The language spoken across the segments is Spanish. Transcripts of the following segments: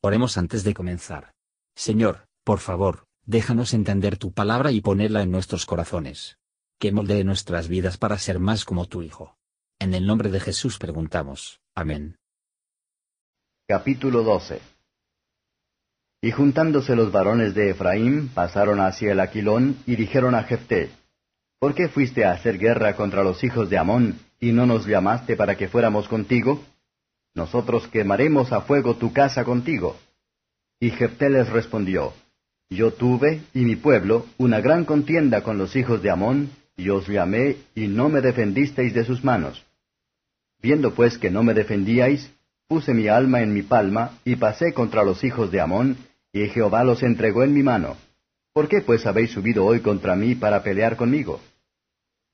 Oremos antes de comenzar. Señor, por favor, déjanos entender tu palabra y ponerla en nuestros corazones. Que moldee nuestras vidas para ser más como tu Hijo. En el nombre de Jesús preguntamos. Amén. Capítulo 12 Y juntándose los varones de Efraín, pasaron hacia el Aquilón y dijeron a Jefté, ¿Por qué fuiste a hacer guerra contra los hijos de Amón y no nos llamaste para que fuéramos contigo? Nosotros quemaremos a fuego tu casa contigo. Y Jefté les respondió, Yo tuve, y mi pueblo, una gran contienda con los hijos de Amón, y os llamé, y no me defendisteis de sus manos. Viendo pues que no me defendíais, puse mi alma en mi palma, y pasé contra los hijos de Amón, y Jehová los entregó en mi mano. ¿Por qué pues habéis subido hoy contra mí para pelear conmigo?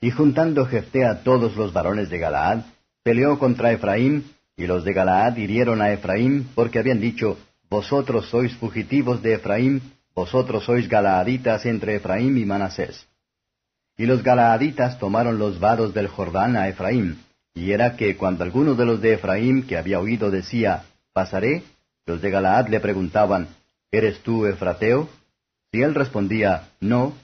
Y juntando Jefté a todos los varones de Galaad, peleó contra Efraín, y los de Galaad hirieron a Efraín, porque habían dicho, Vosotros sois fugitivos de Efraín, vosotros sois galaaditas entre Efraín y Manasés. Y los galaaditas tomaron los vados del Jordán a Efraín, y era que cuando alguno de los de Efraín que había oído decía, Pasaré, los de Galaad le preguntaban, ¿Eres tú Efrateo? Si él respondía, No,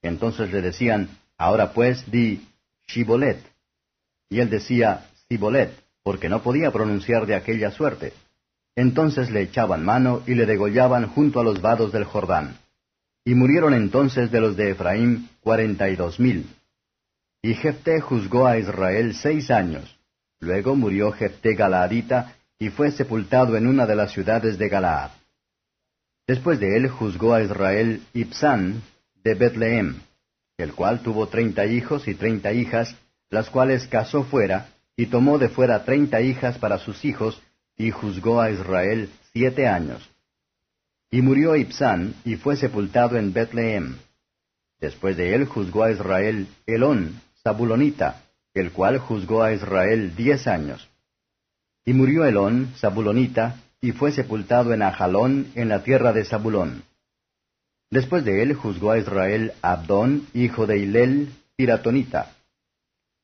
entonces le decían, Ahora pues di, Shibolet. Y él decía, Sibolet porque no podía pronunciar de aquella suerte. Entonces le echaban mano y le degollaban junto a los vados del Jordán. Y murieron entonces de los de Efraín cuarenta y dos mil. Y Jefté juzgó a Israel seis años. Luego murió Jefté Galaadita y fue sepultado en una de las ciudades de Galaad. Después de él juzgó a Israel Ibsán de Betlehem, el cual tuvo treinta hijos y treinta hijas, las cuales casó fuera, y tomó de fuera treinta hijas para sus hijos, y juzgó a Israel siete años. Y murió Ibsán, y fue sepultado en Betlehem. Después de él juzgó a Israel Elón, Zabulonita, el cual juzgó a Israel diez años. Y murió Elón, Zabulonita, y fue sepultado en Ajalón, en la tierra de Zabulón. Después de él juzgó a Israel Abdón, hijo de Hilel, Piratonita.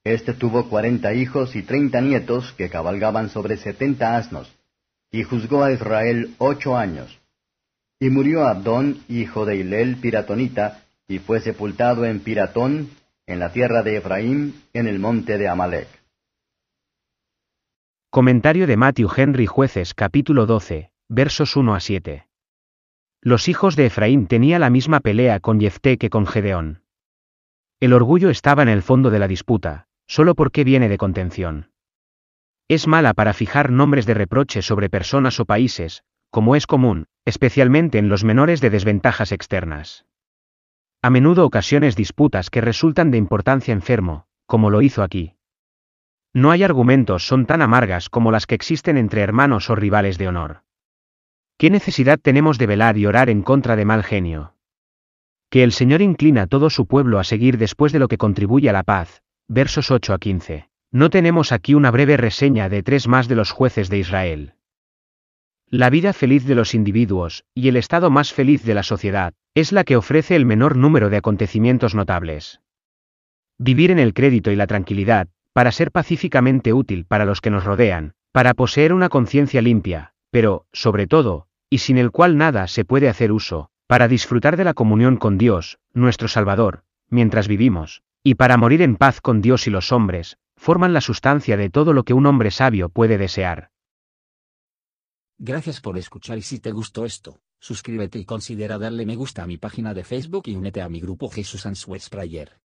Este tuvo cuarenta hijos y treinta nietos que cabalgaban sobre setenta asnos, y juzgó a Israel ocho años. Y murió Abdón, hijo de Hilel Piratonita, y fue sepultado en Piratón, en la tierra de Efraín, en el monte de Amalek. Comentario de Matthew Henry Jueces capítulo 12, versos 1 a 7. Los hijos de Efraín tenía la misma pelea con Jefté que con Gedeón. El orgullo estaba en el fondo de la disputa, solo porque viene de contención. Es mala para fijar nombres de reproche sobre personas o países, como es común, especialmente en los menores de desventajas externas. A menudo ocasiones disputas que resultan de importancia enfermo, como lo hizo aquí. No hay argumentos son tan amargas como las que existen entre hermanos o rivales de honor. ¿Qué necesidad tenemos de velar y orar en contra de mal genio? Que el Señor inclina todo su pueblo a seguir después de lo que contribuye a la paz, versos 8 a 15. No tenemos aquí una breve reseña de tres más de los jueces de Israel. La vida feliz de los individuos, y el estado más feliz de la sociedad, es la que ofrece el menor número de acontecimientos notables. Vivir en el crédito y la tranquilidad, para ser pacíficamente útil para los que nos rodean, para poseer una conciencia limpia, pero, sobre todo, y sin el cual nada se puede hacer uso, para disfrutar de la comunión con Dios, nuestro Salvador, mientras vivimos, y para morir en paz con Dios y los hombres, forman la sustancia de todo lo que un hombre sabio puede desear. Gracias por escuchar y si te gustó esto, suscríbete y considera darle me gusta a mi página de Facebook y únete a mi grupo Jesús Answers Prayer.